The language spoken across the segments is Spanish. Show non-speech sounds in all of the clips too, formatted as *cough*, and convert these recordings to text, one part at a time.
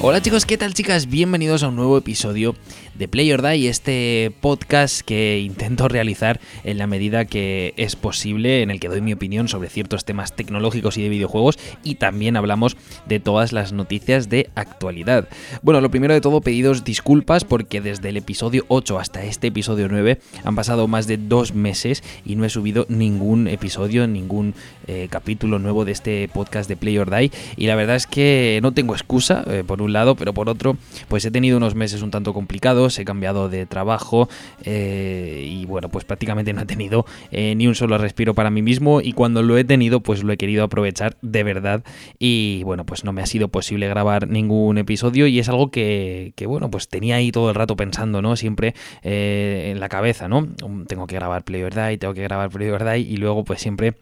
Hola chicos, ¿qué tal chicas? Bienvenidos a un nuevo episodio de Play or Die, este podcast que intento realizar en la medida que es posible, en el que doy mi opinión sobre ciertos temas tecnológicos y de videojuegos y también hablamos de todas las noticias de actualidad. Bueno, lo primero de todo, pedidos disculpas porque desde el episodio 8 hasta este episodio 9 han pasado más de dos meses y no he subido ningún episodio, ningún eh, capítulo nuevo de este podcast de Play or Die y la verdad es que no tengo excusa, eh, por un lado, pero por otro, pues he tenido unos meses un tanto complicados, he cambiado de trabajo eh, y bueno, pues prácticamente no he tenido eh, ni un solo respiro para mí mismo y cuando lo he tenido, pues lo he querido aprovechar de verdad y bueno, pues no me ha sido posible grabar ningún episodio y es algo que, bueno, pues tenía ahí todo el rato pensando, ¿no? Siempre eh, en la cabeza, ¿no? Tengo que grabar Play or Die, tengo que grabar Play or Die y luego pues siempre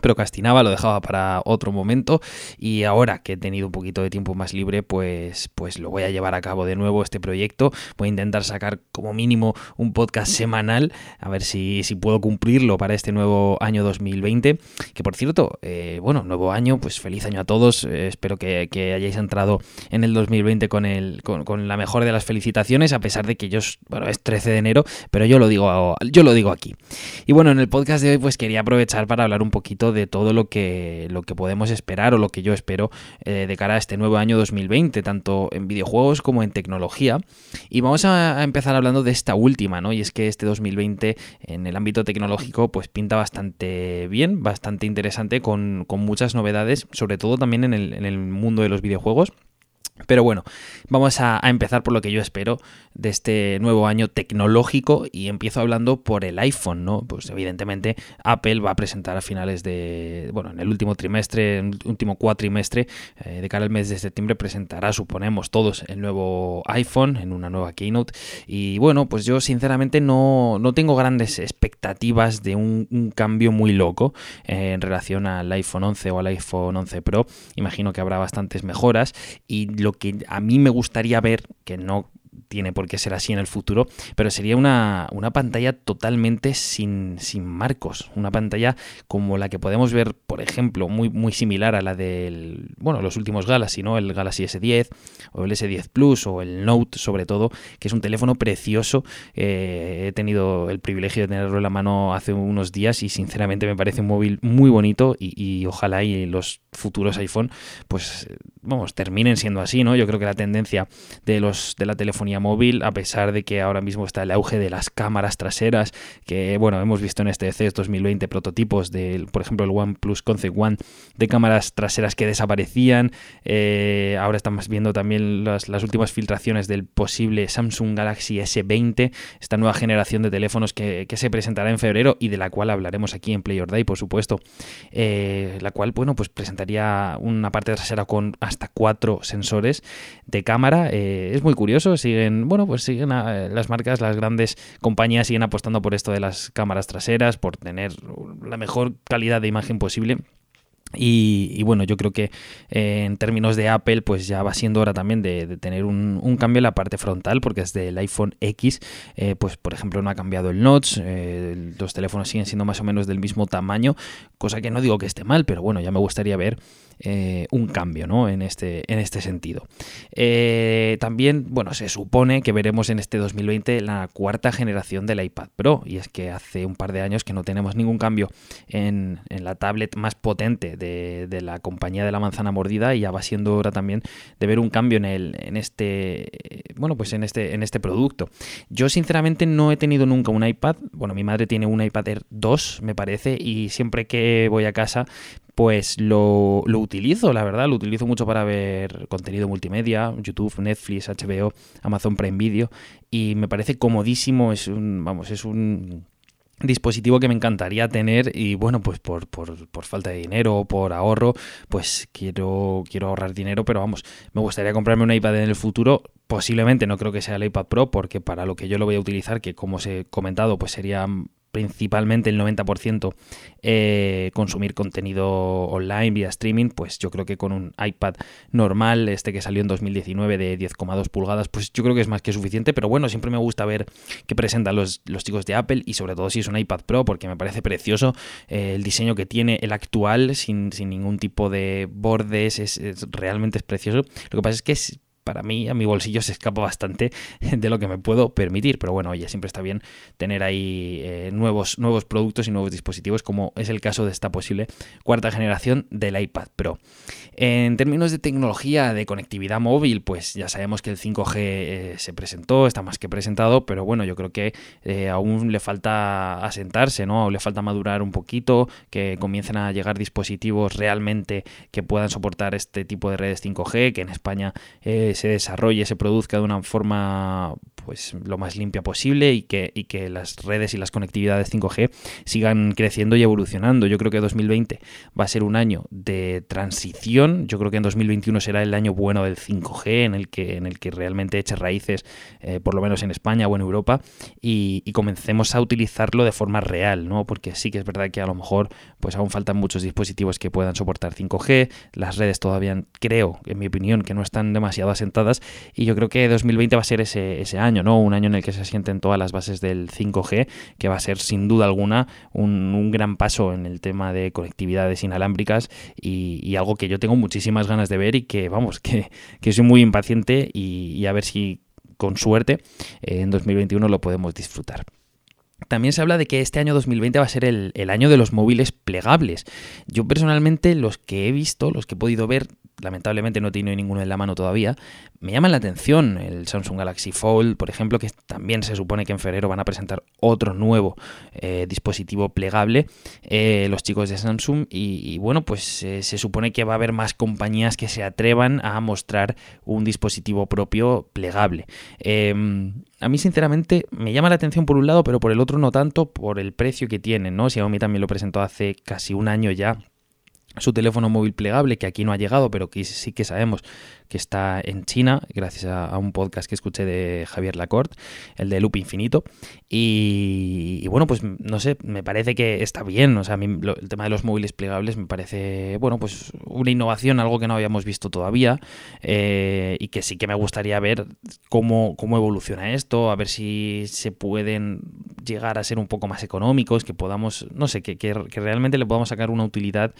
procrastinaba, lo dejaba para otro momento y ahora que he tenido un poquito de tiempo más libre, pues, pues lo voy a llevar a cabo de nuevo este proyecto. Voy a intentar sacar como mínimo un podcast semanal, a ver si, si puedo cumplirlo para este nuevo año 2020. Que por cierto, eh, bueno, nuevo año, pues feliz año a todos. Eh, espero que, hayáis entrado en el 2020 con, el, con, la mejor de las felicitaciones, a pesar de que yo, bueno, es 13 de enero, pero yo lo digo, yo lo digo aquí. Y bueno, en el podcast de hoy pues quería aprovechar para hablar un poquito de todo lo que, lo que podemos esperar o lo que yo espero eh, de cara a este nuevo año 2020, tanto en videojuegos como en tecnología. Y vamos a, empezar hablando de esta última, ¿no? Y es que este 2020 en el ámbito tecnológico pues pinta bastante bien, bastante interesante, con, muchas novedades, sobre todo también en el, en el mundo de los videojuegos. Pero bueno, vamos a, empezar por lo que yo espero de este nuevo año tecnológico y empiezo hablando por el iPhone, ¿no? Pues evidentemente Apple va a presentar a finales de, bueno, en el último trimestre, en el último cuatrimestre, eh, de cara al mes de septiembre presentará, suponemos todos, el nuevo iPhone en una nueva keynote y bueno, pues yo sinceramente no, tengo grandes expectativas de un, cambio muy loco eh, en relación al iPhone 11 o al iPhone 11 Pro, imagino que habrá bastantes mejoras y lo que a mí me gustaría ver, que no tiene por qué ser así en el futuro, pero sería una, pantalla totalmente sin, sin, marcos, una pantalla como la que podemos ver, por ejemplo, muy, muy similar a la del, bueno, los últimos Galaxy, ¿no? El Galaxy S10 o el S10 Plus o el Note sobre todo, que es un teléfono precioso. Eh, he tenido el privilegio de tenerlo en la mano hace unos días y sinceramente me parece un móvil muy bonito y, y ojalá y los futuros iPhone, pues vamos, terminen siendo así, ¿no? Yo creo que la tendencia de los de la telefonía móvil, a pesar de que ahora mismo está el auge de las cámaras traseras, que bueno, hemos visto en este CES 2020 prototipos del, por ejemplo, el OnePlus Concept One de cámaras traseras que desaparecían. Eh, ahora estamos viendo también las, últimas filtraciones del posible Samsung Galaxy S20, esta nueva generación de teléfonos que, se presentará en febrero y de la cual hablaremos aquí en Play or Day, por supuesto. Eh, la cual, bueno, pues presentaría una parte trasera con hasta cuatro sensores de cámara. Eh, es muy curioso, bueno, pues siguen las marcas, las grandes compañías siguen apostando por esto de las cámaras traseras, por tener la mejor calidad de imagen posible. Y, bueno, yo creo que eh, en términos de Apple, pues ya va siendo hora también de, tener un, cambio en la parte frontal, porque desde el iPhone X, eh, pues por ejemplo, no ha cambiado el notch, los teléfonos siguen siendo más o menos del mismo tamaño, cosa que no digo que esté mal, pero bueno, ya me gustaría ver eh, un cambio ¿no? en, este, en este sentido. Eh, también, bueno, se supone que veremos en este 2020 la cuarta generación del iPad Pro, y es que hace un par de años que no tenemos ningún cambio en, la tablet más potente de, la compañía de la manzana mordida, y ya va siendo hora también de ver un cambio en, el, en este, bueno, pues en este, en este producto. Yo sinceramente no he tenido nunca un iPad, bueno, mi madre tiene un iPad Air 2, me parece, y siempre que voy a casa pues lo, utilizo, la verdad, lo utilizo mucho para ver contenido multimedia, YouTube, Netflix, HBO, Amazon Prime Video y me parece comodísimo, es un, vamos, es un dispositivo que me encantaría tener y bueno pues por, por, por, falta de dinero o por ahorro pues quiero quiero ahorrar dinero pero vamos me gustaría comprarme un iPad en el futuro. Posiblemente no creo que sea el iPad Pro porque para lo que yo lo voy a utilizar que como os he comentado pues sería principalmente el 90% eh, consumir contenido online vía streaming, pues yo creo que con un iPad normal, este que salió en 2019 de 10,2 pulgadas, pues yo creo que es más que suficiente, pero bueno, siempre me gusta ver qué presentan los, los chicos de Apple y sobre todo si es un iPad Pro, porque me parece precioso eh, el diseño que tiene el actual, sin, ningún tipo de bordes, es, realmente es precioso. Lo que pasa es que es para mí, a mi bolsillo se escapa bastante *laughs* de lo que me puedo permitir. Pero bueno, oye, siempre está bien tener ahí eh, nuevos, nuevos productos y nuevos dispositivos, como es el caso de esta posible cuarta generación del iPad Pro. En términos de tecnología de conectividad móvil, pues ya sabemos que el 5G eh, se presentó, está más que presentado, pero bueno, yo creo que eh, aún le falta asentarse, ¿no? Aún le falta madurar un poquito, que comiencen a llegar dispositivos realmente que puedan soportar este tipo de redes 5G, que en España se desarrolle, se produzca de una forma pues lo más limpia posible y que, y que las redes y las conectividades 5G sigan creciendo y evolucionando. Yo creo que 2020 va a ser un año de transición. Yo creo que en 2021 será el año bueno del 5G, en el que, en el que realmente eche raíces, eh, por lo menos en España o en Europa, y, comencemos a utilizarlo de forma real, ¿no? Porque sí que es verdad que a lo mejor pues aún faltan muchos dispositivos que puedan soportar 5G, las redes todavía creo, en mi opinión, que no están demasiado asentadas, y yo creo que 2020 va a ser ese, ese año ¿no? Un año en el que se sienten todas las bases del 5G, que va a ser sin duda alguna un, gran paso en el tema de conectividades inalámbricas y, algo que yo tengo muchísimas ganas de ver y que, vamos, que, soy muy impaciente y, a ver si con suerte en 2021 lo podemos disfrutar. También se habla de que este año 2020 va a ser el, el, año de los móviles plegables. Yo personalmente los que he visto, los que he podido ver, lamentablemente no tiene ninguno en la mano todavía, me llama la atención el Samsung Galaxy Fold, por ejemplo, que también se supone que en febrero van a presentar otro nuevo eh, dispositivo plegable, eh, los chicos de Samsung, y, bueno, pues eh, se supone que va a haber más compañías que se atrevan a mostrar un dispositivo propio plegable. Em, a mí, sinceramente, me llama la atención por un lado, pero por el otro no tanto por el precio que tienen, ¿no? Xiaomi también lo presentó hace casi un año ya su teléfono móvil plegable, que aquí no ha llegado, pero que sí que sabemos que está en China, gracias a, un podcast que escuché de Javier Lacorte, el de Loop Infinito. Y, bueno, pues no sé, me parece que está bien. O sea, a mí el tema de los móviles plegables me parece, bueno, pues una innovación, algo que no habíamos visto todavía. Eh, y que sí que me gustaría ver cómo, cómo evoluciona esto, a ver si se pueden llegar a ser un poco más económicos, que podamos, no sé, que, realmente le podamos sacar una utilidad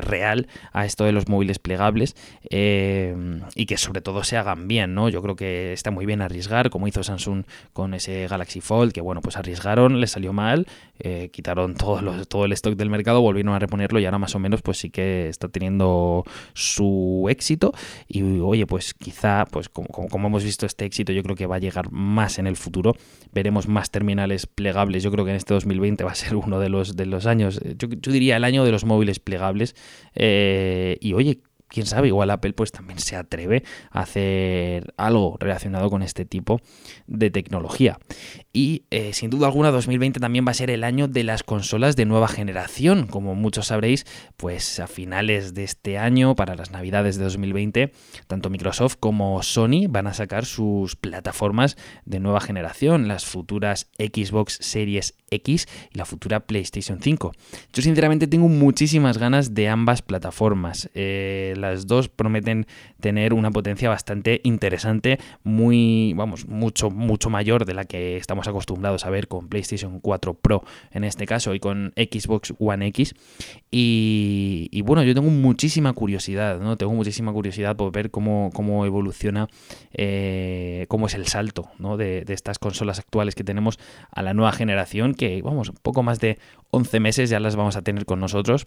real a esto de los móviles plegables. Eh, y que sobre todo se hagan bien, ¿no? Yo creo que está muy bien arriesgar, como hizo Samsung con ese Galaxy Fold, que bueno, pues arriesgaron, les salió mal, eh, quitaron todo, el stock del mercado, volvieron a reponerlo y ahora más o menos pues sí que está teniendo su éxito y oye, pues quizá, pues como, hemos visto este éxito, yo creo que va a llegar más en el futuro, veremos más terminales plegables, yo creo que en este 2020 va a ser uno de los años, yo, diría el año de los móviles plegables eh, y oye, quién sabe, igual Apple pues también se atreve a hacer algo relacionado con este tipo de tecnología. Y eh, sin duda alguna 2020 también va a ser el año de las consolas de nueva generación. Como muchos sabréis, pues a finales de este año, para las navidades de 2020, tanto Microsoft como Sony van a sacar sus plataformas de nueva generación, las futuras Xbox Series X y la futura PlayStation 5. Yo sinceramente tengo muchísimas ganas de ambas plataformas. Eh, las dos prometen tener una potencia bastante interesante, muy, vamos, mucho, mucho mayor de la que estamos acostumbrados a ver con PlayStation 4 Pro en este caso y con Xbox One X. Y, bueno, yo tengo muchísima curiosidad, ¿no? Tengo muchísima curiosidad por ver cómo, cómo evoluciona, eh, cómo es el salto ¿no? de, de estas consolas actuales que tenemos a la nueva generación, que vamos, poco más de 11 meses ya las vamos a tener con nosotros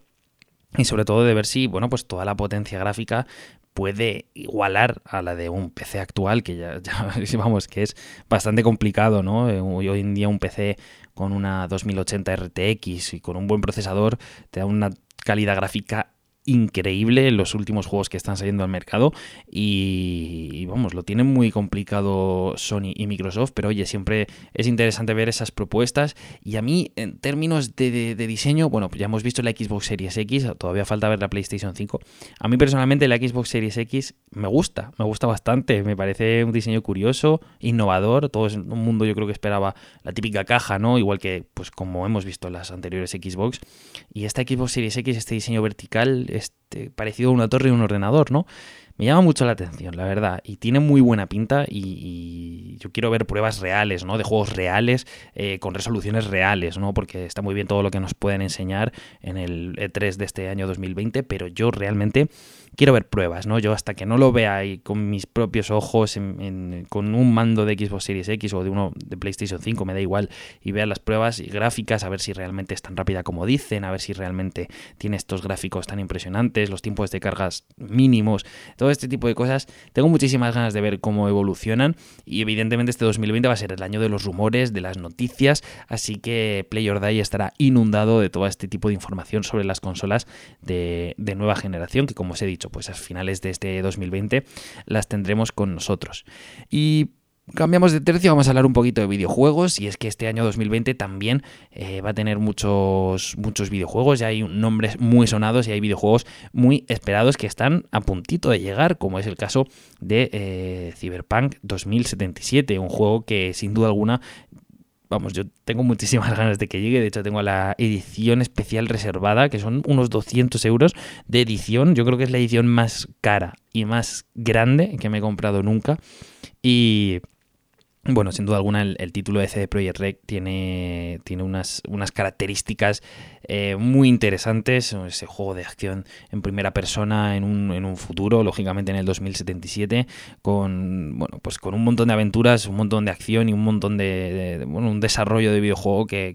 y sobre todo de ver si, bueno, pues toda la potencia gráfica puede igualar a la de un PC actual, que *laughs* ya, vamos, que es bastante complicado, ¿no? Eh, hoy en día un PC con una 2080 RTX y con un buen procesador te da una calidad gráfica increíble los últimos juegos que están saliendo al mercado y, vamos, lo tienen muy complicado Sony y Microsoft, pero oye, siempre es interesante ver esas propuestas y a mí en términos de, diseño, bueno, pues ya hemos visto la Xbox Series X, todavía falta ver la PlayStation 5. A mí personalmente la Xbox Series X me gusta, me gusta bastante, me parece un diseño curioso, innovador, todo es un mundo yo creo que esperaba la típica caja, ¿no? Igual que pues como hemos visto las anteriores Xbox y esta Xbox Series X, este diseño vertical este este, parecido a una torre y un ordenador, ¿no? me llama mucho la atención, la verdad, y tiene muy buena pinta y, yo quiero ver pruebas reales, ¿no? De juegos reales, eh, con resoluciones reales, ¿no? Porque está muy bien todo lo que nos pueden enseñar en el E3 de este año 2020, pero yo realmente quiero ver pruebas, ¿no? Yo hasta que no lo vea ahí con mis propios ojos, con un mando de Xbox Series X o de uno de PlayStation 5, me da igual, y vea las pruebas y gráficas, a ver si realmente es tan rápida como dicen, a ver si realmente tiene estos gráficos tan impresionantes, los tiempos de cargas mínimos, todo este tipo de cosas. Tengo muchísimas ganas de ver cómo evolucionan y evidentemente este 2020 va a ser el año de los rumores, de las noticias, así que Play or estará inundado de todo este tipo de información sobre las consolas de, de nueva generación, que como os he dicho, pues a finales de este 2020 las tendremos con nosotros. Y Cambiamos de tercio, vamos a hablar un poquito de videojuegos y es que este año 2020 también eh, va a tener muchos, muchos videojuegos, ya hay nombres muy sonados y hay videojuegos muy esperados que están a puntito de llegar, como es el caso de eh, Cyberpunk 2077, un juego que sin duda alguna vamos, yo tengo muchísimas *laughs* ganas de que llegue. De hecho, tengo la edición especial reservada, que son unos 200 euros de edición. Yo creo que es la edición más cara y más grande que me he comprado nunca. Y bueno, sin duda alguna el, título de CD Projekt Red tiene, tiene unas, unas características eh, muy interesantes. Ese juego de acción en primera persona en un, en un futuro, lógicamente en el 2077, con, bueno, pues con un montón de aventuras, un montón de acción y un montón de, bueno, un desarrollo de videojuego que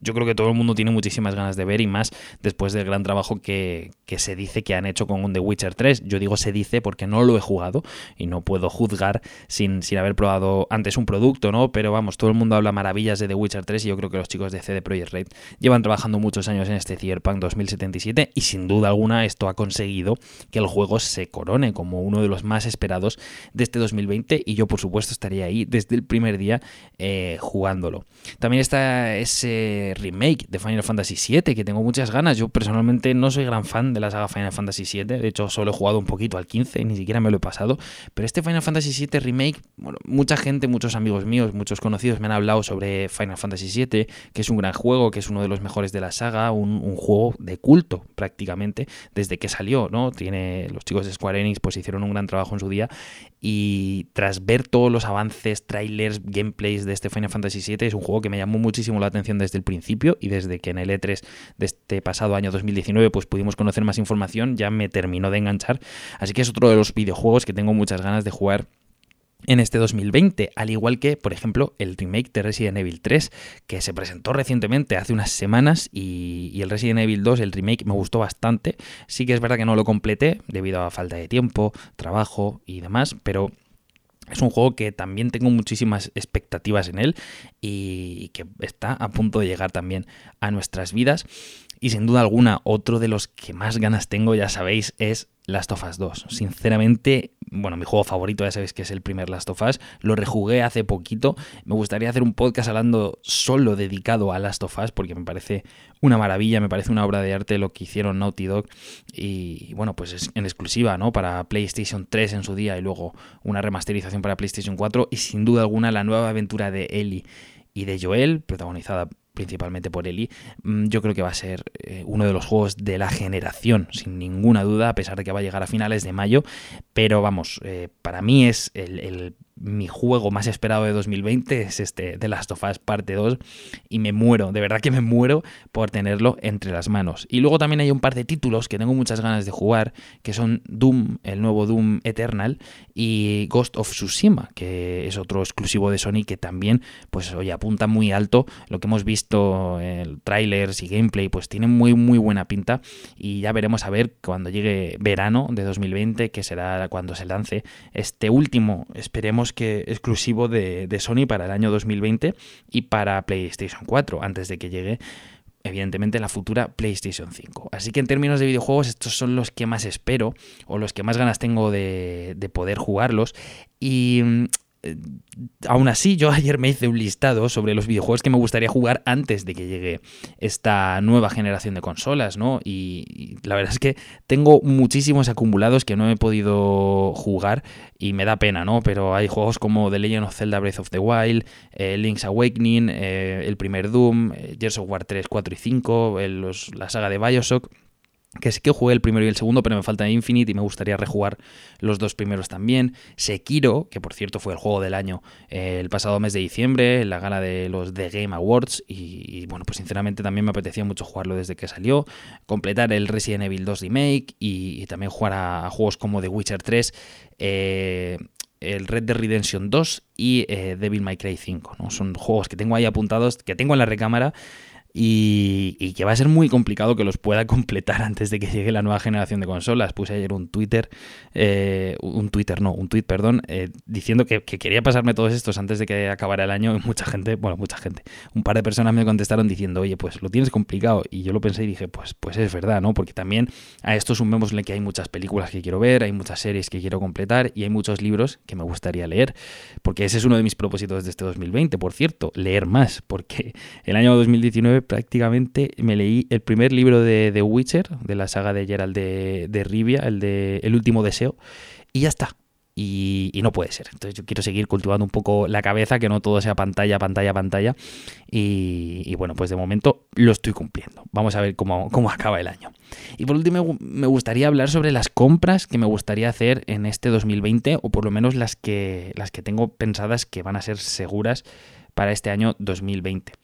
yo creo que todo el mundo tiene muchísimas ganas de ver y más después del gran trabajo que, se dice que han hecho con The Witcher 3. Yo digo se dice porque no lo he jugado y no puedo juzgar sin, sin haber probado antes un producto, ¿no? Pero vamos, todo el mundo habla maravillas de The Witcher 3 y yo creo que los chicos de CD Projekt Red llevan trabajando muchos años en este Cyberpunk 2077 y sin duda alguna esto ha conseguido que el juego se corone como uno de los más esperados de este 2020 y yo por supuesto estaría ahí desde el primer día eh, jugándolo. También está ese remake de Final Fantasy VII, que tengo muchas ganas. Yo personalmente no soy gran fan de la saga Final Fantasy VII, de hecho solo he jugado un poquito al 15, ni siquiera me lo he pasado. Pero este Final Fantasy VII remake, bueno, mucha gente, muchos amigos míos, muchos conocidos me han hablado sobre Final Fantasy VII, que es un gran juego, que es uno de los mejores de la saga, un, juego de culto prácticamente desde que salió, ¿no? Tiene los chicos de Square Enix pues hicieron un gran trabajo en su día y tras ver todos los avances, trailers, gameplays de este Final Fantasy VII es un juego que me llamó muchísimo la atención desde el principio y desde que en el E3 de este pasado año 2019 pues pudimos conocer más información, ya me terminó de enganchar. Así que es otro de los videojuegos que tengo muchas ganas de jugar en este 2020, al igual que, por ejemplo, el remake de Resident Evil 3, que se presentó recientemente, hace unas semanas, y, y, el Resident Evil 2, el remake, me gustó bastante. Sí que es verdad que no lo completé debido a falta de tiempo, trabajo y demás, pero es un juego que también tengo muchísimas expectativas en él y que está a punto de llegar también a nuestras vidas. Y sin duda alguna, otro de los que más ganas tengo, ya sabéis, es Last of Us 2. Sinceramente, bueno, mi juego favorito, ya sabéis que es el primer Last of Us. Lo rejugué hace poquito. Me gustaría hacer un podcast hablando solo dedicado a Last of Us porque me parece una maravilla, me parece una obra de arte lo que hicieron Naughty Dog. Y bueno, pues es en exclusiva, ¿no? Para PlayStation 3 en su día y luego una remasterización para PlayStation 4. Y sin duda alguna la nueva aventura de Ellie y de Joel, protagonizada principalmente por Eli, mm, yo creo que va a ser eh, uno de los juegos de la generación, sin ninguna duda, a pesar de que va a llegar a finales de mayo. Pero vamos, eh, para mí es el mi juego más esperado de 2020 es este The Last of Us parte 2 y me muero, de verdad que me muero por tenerlo entre las manos. Y luego también hay un par de títulos que tengo muchas ganas de jugar, que son Doom, el nuevo Doom Eternal y Ghost of Tsushima, que es otro exclusivo de Sony que también pues oye, apunta muy alto. Lo que hemos visto en trailers y gameplay pues tiene muy muy buena pinta y ya veremos a ver cuando llegue verano de 2020, que será cuando se lance este último, esperemos que exclusivo de, Sony para el año 2020 y para PlayStation 4, antes de que llegue evidentemente la futura PlayStation 5. Así que en términos de videojuegos estos son los que más espero o los que más ganas tengo de, de poder jugarlos. Y eh, aún así, yo ayer me hice un listado sobre los videojuegos que me gustaría jugar antes de que llegue esta nueva generación de consolas, ¿no? Y, la verdad es que tengo muchísimos acumulados que no he podido jugar y me da pena, ¿no? Pero hay juegos como The Legend of Zelda Breath of the Wild, eh, Link's Awakening, eh, el primer Doom, Gears of War 3, 4 y 5, la saga de Bioshock que sí que jugué el primero y el segundo, pero me falta Infinite y me gustaría rejugar los dos primeros también. Sekiro, que por cierto fue el juego del año eh, el pasado mes de diciembre, en la gala de los The Game Awards, y, bueno, pues sinceramente también me apetecía mucho jugarlo desde que salió, completar el Resident Evil 2 Remake y, también jugar a, juegos como The Witcher 3. Eh, el Red Dead Redemption 2 y eh, Devil May Cry 5. ¿no? Son juegos que tengo ahí apuntados, que tengo en la recámara y, que va a ser muy complicado que los pueda *laughs* completar antes de que llegue la nueva generación de consolas. Puse ayer un Twitter, eh, un Twitter, no, un tweet, perdón, eh, diciendo que, quería pasarme todos estos antes de que acabara el año y mucha gente, bueno, mucha gente, un par de personas me contestaron diciendo, oye, pues lo tienes complicado. Y yo lo pensé y dije, pues, pues es verdad, ¿no? Porque también a esto sumémosle que hay muchas películas que quiero ver, hay muchas series que quiero completar y hay muchos libros que me gustaría leer. Porque ese es uno de mis propósitos de este 2020, por cierto, leer más, porque el año 2019 prácticamente me leí el primer libro de The Witcher, de la saga de Gerald de, Rivia, el de El último deseo, y ya está. Y, no puede ser. Entonces yo quiero seguir cultivando un poco la cabeza, que no todo sea pantalla, pantalla, pantalla. Y, bueno, pues de momento lo estoy cumpliendo. Vamos a ver cómo, cómo, *laughs* acaba el año. Y por último, me gustaría hablar sobre las compras que me gustaría hacer en este 2020, o por lo menos las que, las que tengo pensadas que van a ser seguras para este año 2020.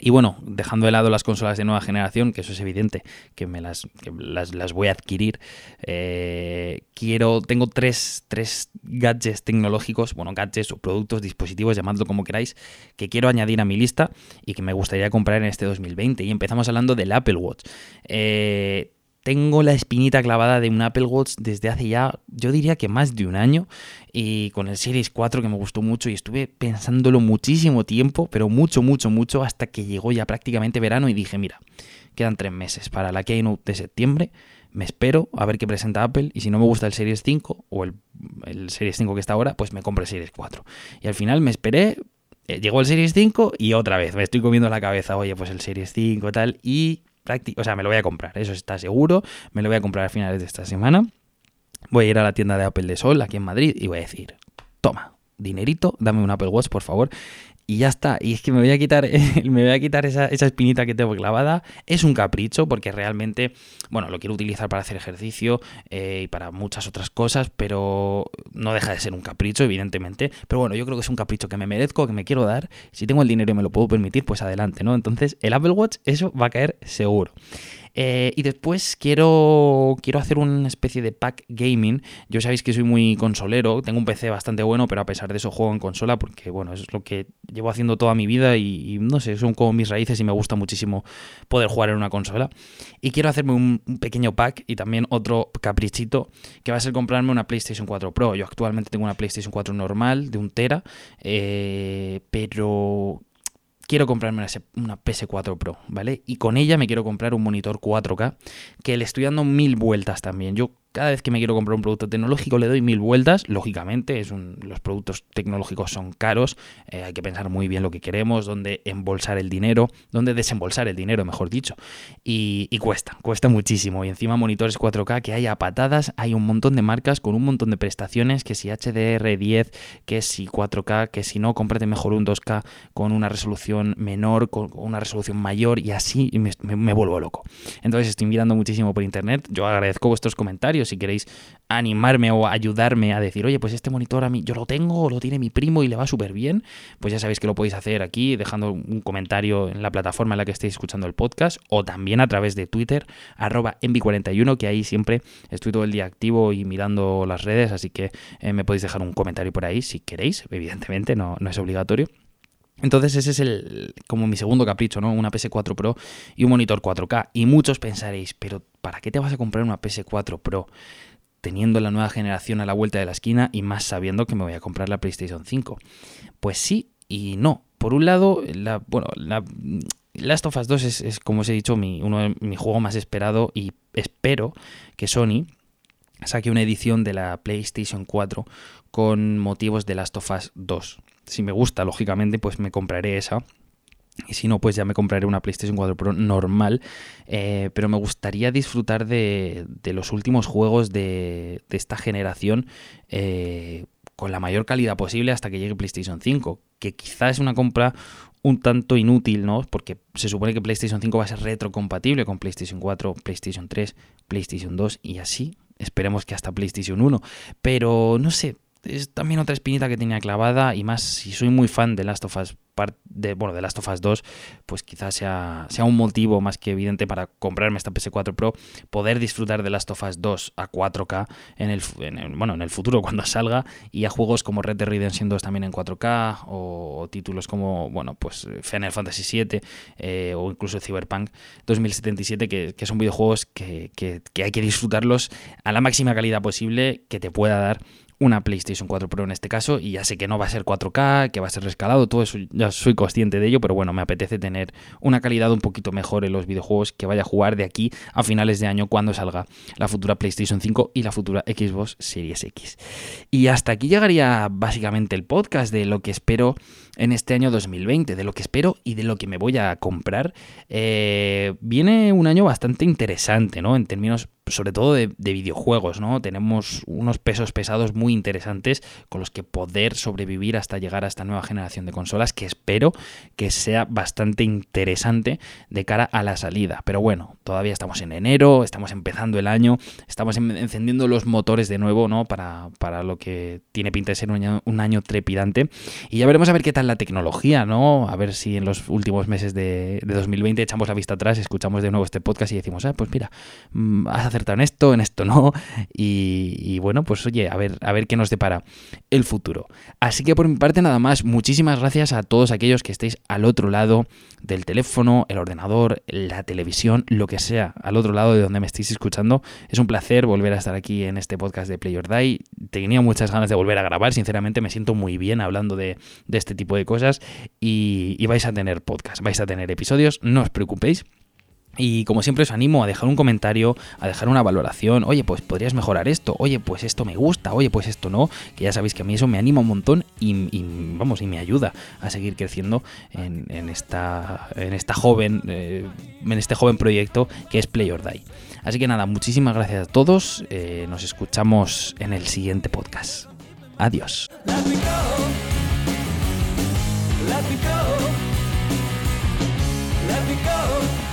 Y bueno, dejando de lado las consolas de nueva generación, que eso es evidente, que me las, las, voy a adquirir, eh, quiero, tengo tres, tres gadgets tecnológicos, bueno, gadgets o productos, dispositivos, llamadlo como queráis, que quiero añadir a mi lista y que me gustaría comprar en este 2020. Y empezamos hablando del Apple Watch. Eh, tengo la espinita clavada de un Apple Watch desde hace ya, yo diría que más de un año, y con el Series 4 que me gustó mucho y estuve pensándolo muchísimo tiempo, pero mucho, mucho, mucho, hasta que llegó ya prácticamente verano y dije, mira, quedan tres meses para la Keynote de septiembre, me espero a ver qué presenta Apple y si no me gusta el Series 5 o el, el Series 5 que está ahora, pues me compro el Series 4. Y al final me esperé, eh, llegó el Series 5 y otra vez me estoy comiendo la cabeza, oye, pues el Series 5 tal, y o sea, me lo voy a comprar, eso está seguro, me lo voy a comprar a finales de esta semana. Voy a ir a la tienda de Apple de Sol aquí en Madrid y voy a decir, toma, dinerito, dame un Apple Watch, por favor y ya está. Y es que me voy a quitar, *laughs* me voy a quitar esa, espinita que tengo clavada. Es un capricho porque realmente, bueno, lo quiero utilizar para hacer ejercicio eh, y para muchas otras cosas, pero no deja de ser un capricho, evidentemente. Pero bueno, yo creo que es un capricho que me merezco, que me quiero dar. Si tengo el dinero y me lo puedo permitir, pues adelante, ¿no? Entonces, el Apple Watch, eso va a caer seguro. Eh, y después quiero, quiero hacer una especie de pack gaming. Yo sabéis que soy muy consolero, tengo un PC bastante bueno, pero a pesar de eso juego en consola porque, bueno, es lo que llevo haciendo toda mi vida y, no sé, son como mis raíces y me gusta muchísimo poder jugar en una consola. Y quiero hacerme un, pequeño pack y también otro caprichito que va a ser comprarme una PlayStation 4 Pro. Yo actualmente tengo una PlayStation 4 normal de un tera, eh, pero quiero comprarme una, PS4 Pro, ¿vale? Y con ella me quiero comprar un monitor 4K que le estoy dando mil vueltas también. Yo cada vez que me quiero comprar un producto tecnológico le doy mil vueltas. Lógicamente, es los productos tecnológicos son caros. Eh, hay que pensar muy bien lo que queremos, dónde embolsar el dinero, dónde desembolsar el dinero, mejor dicho. Y, cuesta, cuesta muchísimo. Y encima monitores 4K que hay a patadas. Hay un montón de marcas con un montón de prestaciones, que si HDR10, que si 4K, que si no, cómprate mejor un 2K con una resolución menor, con una resolución mayor y así me, me vuelvo loco. Entonces estoy mirando muchísimo por internet. Yo agradezco vuestros comentarios si queréis animarme o ayudarme a decir, oye, pues este monitor a mí yo lo tengo o lo tiene mi primo y le va súper bien, pues ya sabéis que lo podéis hacer aquí dejando un comentario en la plataforma en la que estéis escuchando el podcast o también a través de Twitter, arroba envi41, que ahí siempre estoy todo el día activo y mirando las redes, así que eh, me podéis dejar un comentario por ahí si queréis, evidentemente, no, no es obligatorio. Entonces ese es el como mi segundo capricho, ¿no? Una PS4 Pro y un monitor 4K. Y muchos pensaréis, pero ¿para qué te vas a comprar una PS4 Pro teniendo la nueva generación a la vuelta de la esquina y más sabiendo que me voy a comprar la PlayStation 5? Pues sí y no. Por un lado, la, bueno, la, Last of Us 2 es, como os he dicho, mi, uno de mi juego más esperado y espero que Sony saque una edición de la PlayStation 4 con motivos de Last of Us 2 si me gusta, lógicamente, pues me compraré esa. Y si no, pues ya me compraré una PlayStation 4 Pro normal. Eh, pero me gustaría disfrutar de, los últimos juegos de, esta generación eh, con la mayor calidad posible hasta que llegue PlayStation 5. Que quizás es una compra un tanto inútil, ¿no? Porque se supone que PlayStation 5 va a ser retrocompatible con PlayStation 4, PlayStation 3, PlayStation 2 y así. Esperemos que hasta PlayStation 1. Pero no sé, es también otra espinita que tenía clavada y más si soy muy fan de Last of Us de, bueno, de Last of Us 2, pues quizás sea, sea un motivo más que evidente para comprarme esta PS4 Pro, poder disfrutar de Last of Us 2 a 4K en el, bueno, en el futuro *laughs* cuando salga y a juegos como Red Dead Redemption 2 también en 4K o, títulos como, bueno, pues Final Fantasy VII eh, o incluso Cyberpunk 2077 que, que son videojuegos que, que, que hay que disfrutarlos a la máxima calidad posible que te pueda dar una PlayStation 4 Pro en este caso, y ya sé que no va a ser 4K, que va a ser rescalado, todo eso ya soy consciente de ello, pero bueno, me apetece tener una calidad un poquito mejor en los videojuegos que vaya a jugar de aquí a finales de año cuando salga la futura PlayStation 5 y la futura Xbox Series X. Y hasta aquí llegaría básicamente el podcast de lo que espero en este año 2020, de lo que espero y de lo que me voy a comprar. Eh, viene un año bastante interesante, ¿no? En términos sobre todo de, videojuegos, ¿no? Tenemos unos pesos pesados muy interesantes con los que poder sobrevivir hasta llegar a esta nueva generación de consolas que espero que sea bastante interesante de cara a la salida. Pero bueno, todavía estamos en enero, estamos empezando el año, estamos encendiendo los motores de nuevo, ¿no? Para, para lo que tiene pinta de ser un año, trepidante. Y ya veremos a ver qué tal la tecnología, ¿no? A ver si en los últimos meses de, 2020 echamos la vista atrás, escuchamos de nuevo este podcast y decimos, ah, pues mira, mm, acertado en esto, en esto no. Y, bueno, pues oye, a ver, a ver qué nos depara el futuro. Así que por mi parte nada más, muchísimas gracias a todos aquellos que estéis al otro lado del teléfono, el ordenador, la televisión, lo que sea, al otro lado de donde me estéis escuchando. Es un placer volver a estar aquí en este podcast de Play or Die. Tenía muchas ganas de volver a grabar, sinceramente me siento muy bien hablando de, este tipo de cosas y, vais a tener podcast, vais a tener episodios, no os preocupéis. Y como siempre os animo a dejar un comentario, a dejar una valoración, oye, pues podrías mejorar esto, oye, pues esto me gusta, oye, pues esto no, que ya sabéis que a mí eso me anima un montón y, vamos, y me ayuda a seguir creciendo en, esta, en esta joven, eh, en este joven proyecto que es Play or. Así que nada, muchísimas gracias a todos, eh, nos escuchamos en el siguiente podcast. Adiós. Let me go. Let me go.